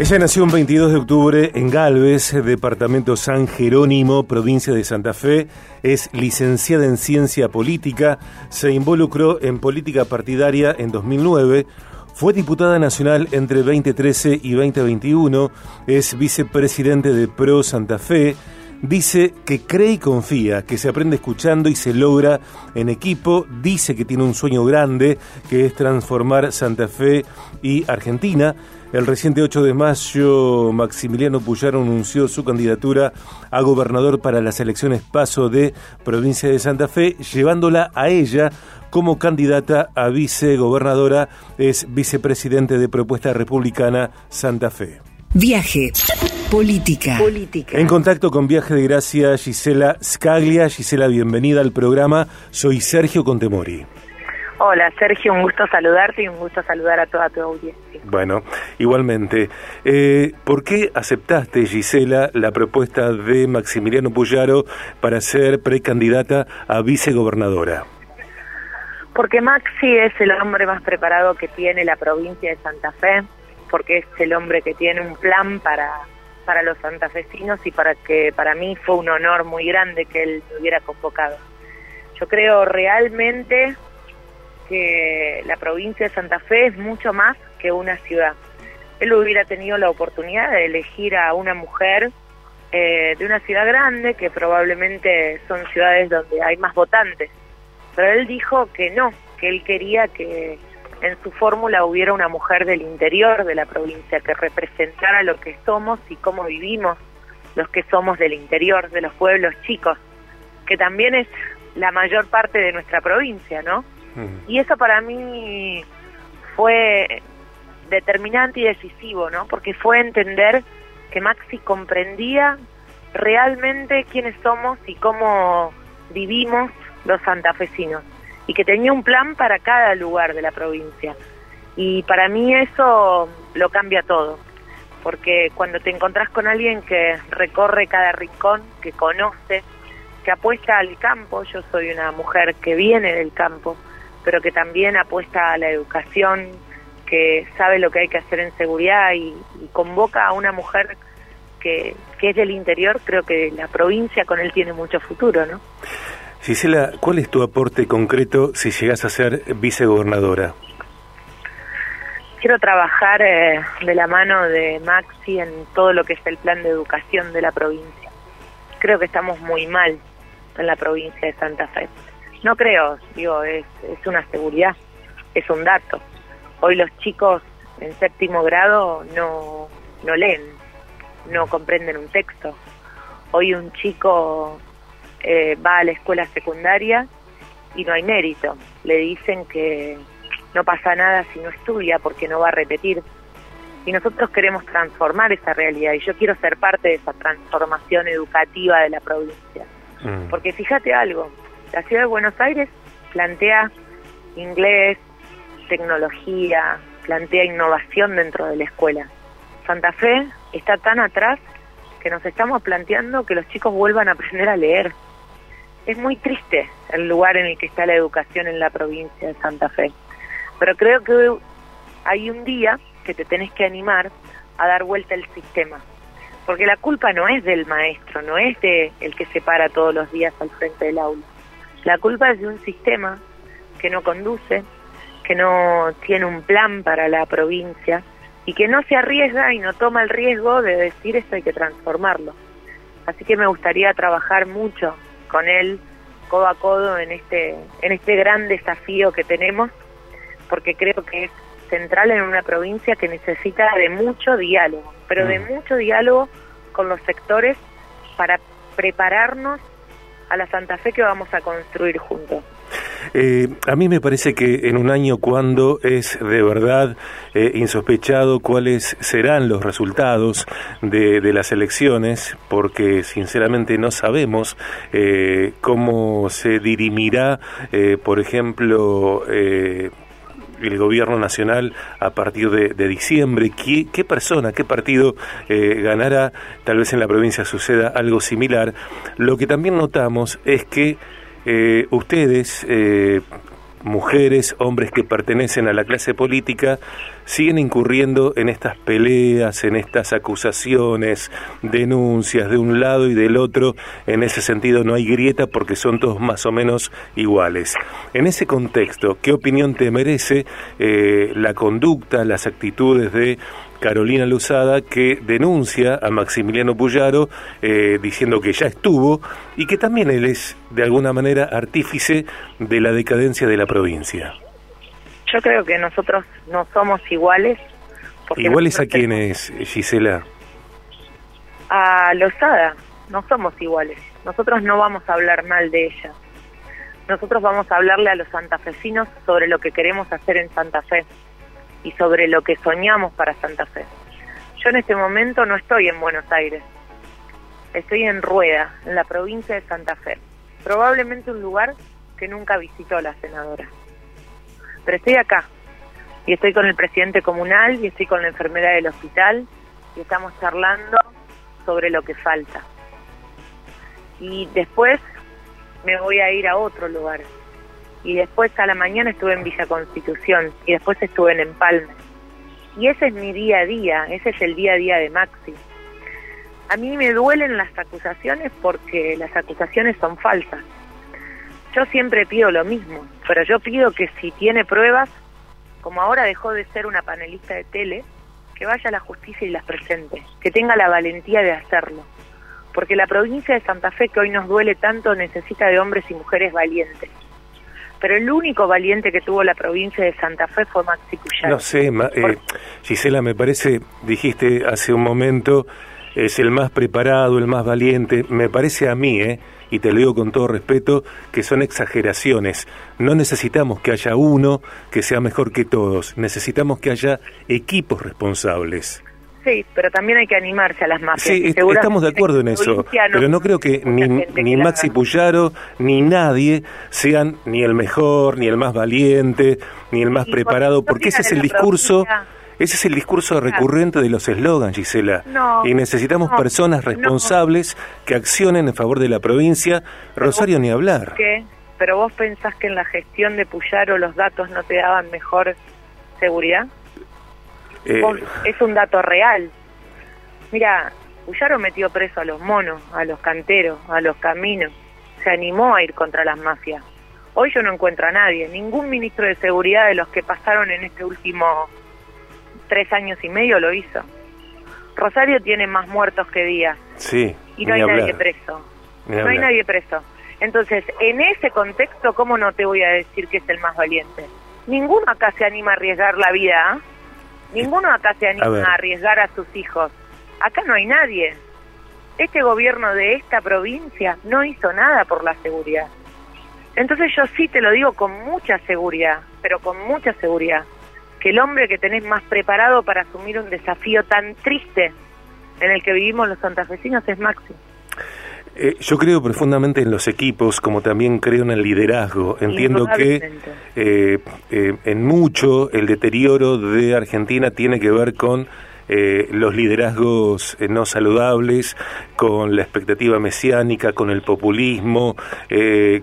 Ella nació un 22 de octubre en Galvez, departamento San Jerónimo, provincia de Santa Fe. Es licenciada en ciencia política, se involucró en política partidaria en 2009. Fue diputada nacional entre 2013 y 2021, es vicepresidente de Pro Santa Fe, dice que cree y confía, que se aprende escuchando y se logra en equipo, dice que tiene un sueño grande, que es transformar Santa Fe y Argentina. El reciente 8 de mayo, Maximiliano Puyaro anunció su candidatura a gobernador para las elecciones paso de provincia de Santa Fe, llevándola a ella como candidata a vicegobernadora, es vicepresidente de Propuesta Republicana Santa Fe. Viaje. Política. Política. En contacto con Viaje de Gracia, Gisela Scaglia. Gisela, bienvenida al programa. Soy Sergio Contemori. Hola Sergio, un gusto saludarte y un gusto saludar a toda tu audiencia. Bueno, igualmente. Eh, ¿Por qué aceptaste, Gisela, la propuesta de Maximiliano Puyaro para ser precandidata a vicegobernadora? Porque Maxi es el hombre más preparado que tiene la provincia de Santa Fe, porque es el hombre que tiene un plan para, para los santafesinos y para que para mí fue un honor muy grande que él me hubiera convocado. Yo creo realmente que la provincia de Santa Fe es mucho más que una ciudad. Él hubiera tenido la oportunidad de elegir a una mujer eh, de una ciudad grande, que probablemente son ciudades donde hay más votantes, pero él dijo que no, que él quería que en su fórmula hubiera una mujer del interior de la provincia que representara lo que somos y cómo vivimos los que somos del interior, de los pueblos chicos, que también es la mayor parte de nuestra provincia, ¿no? Y eso para mí fue determinante y decisivo, ¿no? Porque fue entender que Maxi comprendía realmente quiénes somos y cómo vivimos los santafesinos y que tenía un plan para cada lugar de la provincia. Y para mí eso lo cambia todo, porque cuando te encontrás con alguien que recorre cada rincón, que conoce, que apuesta al campo, yo soy una mujer que viene del campo, pero que también apuesta a la educación, que sabe lo que hay que hacer en seguridad y, convoca a una mujer que, que, es del interior, creo que la provincia con él tiene mucho futuro, ¿no? Gisela, ¿cuál es tu aporte concreto si llegas a ser vicegobernadora? Quiero trabajar eh, de la mano de Maxi en todo lo que es el plan de educación de la provincia. Creo que estamos muy mal en la provincia de Santa Fe. No creo, digo, es, es una seguridad, es un dato. Hoy los chicos en séptimo grado no, no leen, no comprenden un texto. Hoy un chico eh, va a la escuela secundaria y no hay mérito. Le dicen que no pasa nada si no estudia porque no va a repetir. Y nosotros queremos transformar esa realidad y yo quiero ser parte de esa transformación educativa de la provincia. Mm. Porque fíjate algo, la ciudad de Buenos Aires plantea inglés, tecnología, plantea innovación dentro de la escuela. Santa Fe está tan atrás que nos estamos planteando que los chicos vuelvan a aprender a leer. Es muy triste el lugar en el que está la educación en la provincia de Santa Fe. Pero creo que hay un día que te tenés que animar a dar vuelta al sistema. Porque la culpa no es del maestro, no es de el que se para todos los días al frente del aula. La culpa es de un sistema que no conduce, que no tiene un plan para la provincia y que no se arriesga y no toma el riesgo de decir esto hay que transformarlo. Así que me gustaría trabajar mucho con él codo a codo en este en este gran desafío que tenemos porque creo que es central en una provincia que necesita de mucho diálogo, pero de mm. mucho diálogo con los sectores para prepararnos a la Santa Fe que vamos a construir juntos. Eh, a mí me parece que en un año cuando es de verdad eh, insospechado cuáles serán los resultados de, las elecciones, porque sinceramente no sabemos eh, cómo se dirimirá, por ejemplo, el gobierno nacional a partir de, diciembre. ¿Qué, ¿Qué, persona, qué partido eh, ganará? Tal vez en la provincia suceda algo similar. Lo que también notamos es que eh, ustedes, eh, mujeres, hombres que pertenecen a la clase política, siguen incurriendo en estas peleas, en estas acusaciones, denuncias de un lado y del otro. En ese sentido no hay grieta porque son todos más o menos iguales. En ese contexto, ¿qué opinión te merece eh, la conducta, las actitudes de Carolina Luzada, que denuncia a Maximiliano Puyaro eh, diciendo que ya estuvo y que también él es, de alguna manera, artífice de la decadencia de la provincia. Yo creo que nosotros no somos iguales. ¿Iguales a quiénes, Gisela? A Lozada, no somos iguales. Nosotros no vamos a hablar mal de ella. Nosotros vamos a hablarle a los santafesinos sobre lo que queremos hacer en Santa Fe y sobre lo que soñamos para Santa Fe. Yo en este momento no estoy en Buenos Aires, estoy en Rueda, en la provincia de Santa Fe, probablemente un lugar que nunca visitó la senadora. Pero estoy acá y estoy con el presidente comunal y estoy con la enfermera del hospital y estamos charlando sobre lo que falta. Y después me voy a ir a otro lugar, y después a la mañana estuve en Villa Constitución y después estuve en Empalme. Y ese es mi día a día, ese es el día a día de Maxi. A mí me duelen las acusaciones porque las acusaciones son falsas. Yo siempre pido lo mismo, pero yo pido que si tiene pruebas, como ahora dejó de ser una panelista de tele, que vaya a la justicia y las presente, que tenga la valentía de hacerlo. Porque la provincia de Santa Fe, que hoy nos duele tanto, necesita de hombres y mujeres valientes pero el único valiente que tuvo la provincia de Santa Fe fue Maxi Cuyaro. No sé, eh, Gisela, me parece, dijiste hace un momento, es el más preparado, el más valiente. Me parece a mí, eh, y te lo digo con todo respeto, que son exageraciones. No necesitamos que haya uno que sea mejor que todos, necesitamos que haya equipos responsables. Sí, pero también hay que animarse a las mafias. Sí, estamos de acuerdo en eso, pero no creo que ni, ni Maxi Puyaro ni nadie sean ni el mejor, ni el más valiente, ni el más preparado, porque ese es el discurso... Ese es el discurso recurrente de los eslogans, Gisela. y necesitamos personas responsables que accionen en favor de la provincia. Rosario, ni hablar. ¿Qué? ¿Pero vos pensás que en la gestión de Puyaro los datos no te daban mejor seguridad? Eh, es un dato real. Mira, Puyaro metió preso a los monos, a los canteros, a los caminos. Se animó a ir contra las mafias. Hoy yo no encuentro a nadie, ningún ministro de seguridad de los que pasaron en este último tres años y medio lo hizo. Rosario tiene más muertos que días. Sí. Y no hay nadie preso. no hay nadie preso. Entonces, en ese contexto, ¿cómo no te voy a decir que es el más valiente? Ninguno acá se anima a arriesgar la vida. ¿ah? Ninguno acá se anima a, arriesgar a sus hijos. Acá no hay nadie. Este gobierno de esta provincia no hizo nada por la seguridad. Entonces yo sí te lo digo con mucha seguridad, pero con mucha seguridad, que el hombre que tenés más preparado para asumir un desafío tan triste en el que vivimos los santafesinos es Maxi. Eh, yo creo profundamente en los equipos, como también creo en el liderazgo. Entiendo que eh, eh, en mucho el deterioro de Argentina tiene que ver con los liderazgos no saludables, con la expectativa mesiánica, con el populismo,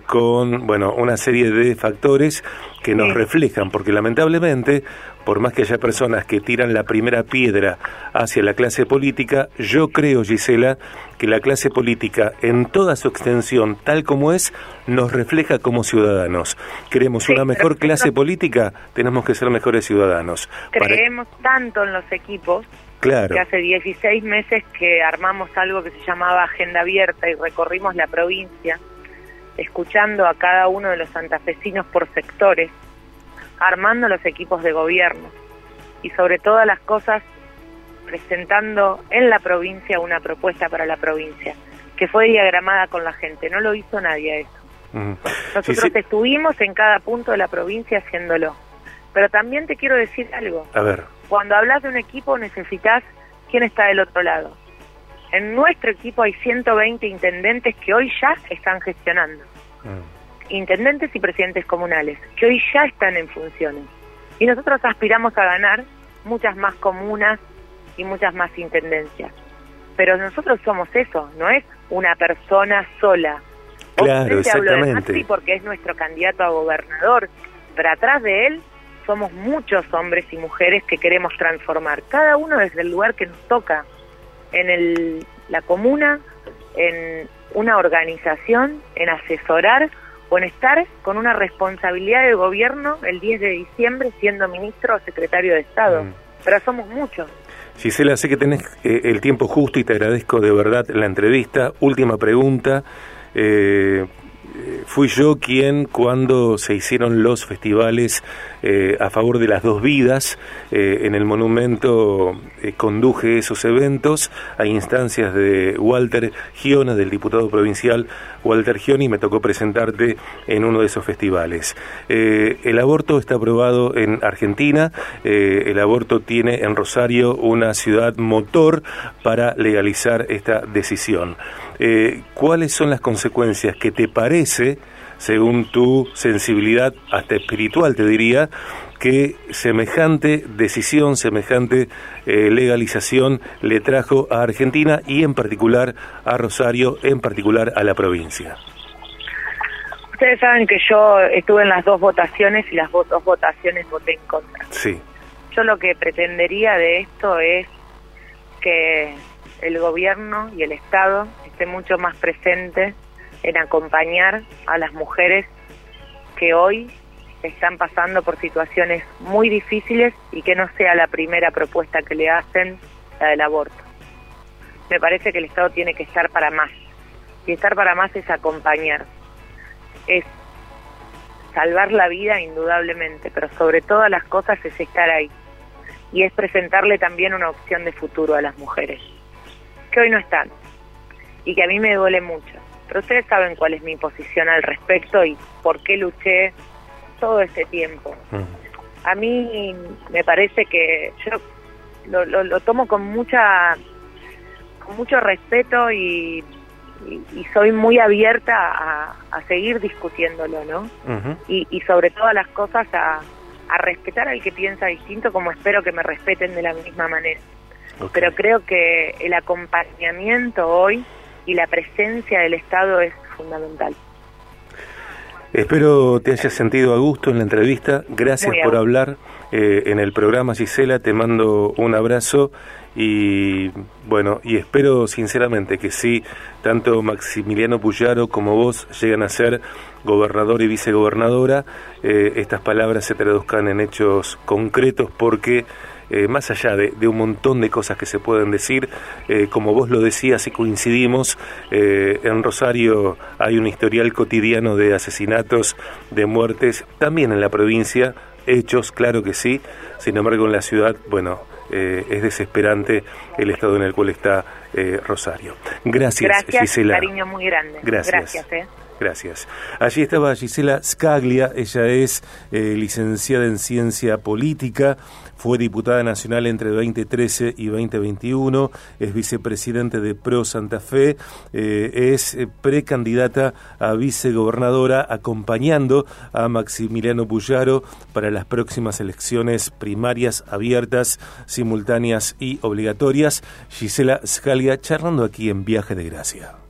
con bueno una serie de factores que nos reflejan, porque lamentablemente por más que haya personas que tiran la primera piedra hacia la clase política, yo creo, Gisela, que la clase política en toda su extensión, tal como es, nos refleja como ciudadanos. Queremos una mejor clase política, tenemos que ser mejores ciudadanos. Creemos tanto en los equipos Claro. Que hace 16 meses que armamos algo que se llamaba Agenda Abierta y recorrimos la provincia, escuchando a cada uno de los santafesinos por sectores, armando los equipos de gobierno y sobre todas las cosas presentando en la provincia una propuesta para la provincia, que fue diagramada con la gente, no lo hizo nadie eso. Nosotros estuvimos en cada punto de la provincia haciéndolo. Pero también te quiero decir algo. A ver. Cuando hablas de un equipo necesitas quién está del otro lado. En nuestro equipo hay 120 intendentes que hoy ya están gestionando. Mm intendentes y presidentes comunales, que hoy ya están en funciones. Y nosotros aspiramos a ganar muchas más comunas y muchas más intendencias. Pero nosotros somos eso, no es una persona sola. Claro, exactamente. porque es nuestro candidato a gobernador, pero atrás de él somos muchos hombres y mujeres que queremos transformar, cada uno desde el lugar que nos toca, en el, la comuna, en una organización, en asesorar o en estar con una responsabilidad de gobierno el 10 de diciembre siendo ministro o secretario de Estado. Mm. Pero somos muchos. Gisela, sé que tenés eh, el tiempo justo y te agradezco de verdad la entrevista. Última pregunta. Eh, fui yo quien cuando se hicieron los festivales eh, a favor de las dos vidas eh, en el monumento eh, conduje esos eventos a instancias de Walter Giona, del diputado provincial Walter Gioni, y me tocó presentarte en uno de esos festivales. el aborto está aprobado en Argentina, el aborto tiene en Rosario una ciudad motor para legalizar esta decisión. ¿Cuáles son las consecuencias que te parece según tu sensibilidad, hasta espiritual te diría, que semejante decisión, semejante eh, legalización le trajo a Argentina y en particular a Rosario, en particular a la provincia. Ustedes saben que yo estuve en las dos votaciones y las dos votaciones voté en contra. Sí. Yo lo que pretendería de esto es que el gobierno y el Estado esté mucho más presente en acompañar a las mujeres que hoy están pasando por situaciones muy difíciles y que no sea la primera propuesta que le hacen la del aborto. Me parece que el Estado tiene que estar para más. Y estar para más es acompañar. Es salvar la vida indudablemente, pero sobre todas las cosas es estar ahí. Y es presentarle también una opción de futuro a las mujeres, que hoy no están. Y que a mí me duele mucho pero ustedes saben cuál es mi posición al respecto y por qué luché todo ese tiempo. A mí me parece que yo lo, tomo con mucha con mucho respeto y, soy muy abierta a, seguir discutiéndolo, ¿no? y, sobre todas las cosas a, respetar al que piensa distinto como espero que me respeten de la misma manera. Pero creo que el acompañamiento hoy y la presencia del Estado es fundamental. Espero te hayas sentido a gusto en la entrevista. Gracias por hablar eh, en el programa, Gisela. Te mando un abrazo y bueno, y espero sinceramente que sí, tanto Maximiliano Puyaro como vos llegan a ser gobernador y vicegobernadora, eh, estas palabras se traduzcan en hechos concretos porque eh, más allá de, un montón de cosas que se pueden decir, eh, como vos lo decías y coincidimos, eh, en Rosario hay un historial cotidiano de asesinatos, de muertes, también en la provincia, hechos, claro que sí, sin embargo en la ciudad, bueno, es desesperante el estado en el cual está Rosario. Gracias, Gracias Gisela. cariño muy grande. Gracias. Gracias Gracias. Allí estaba Gisela Scaglia, ella es licenciada en Ciencia Política, fue diputada nacional entre 2013 y 2021, es vicepresidente de Pro Santa Fe, eh, es eh, precandidata a vicegobernadora acompañando a Maximiliano Puyaro para las próximas elecciones primarias abiertas, simultáneas y obligatorias. Gisela Scalia charlando aquí en Viaje de Gracia.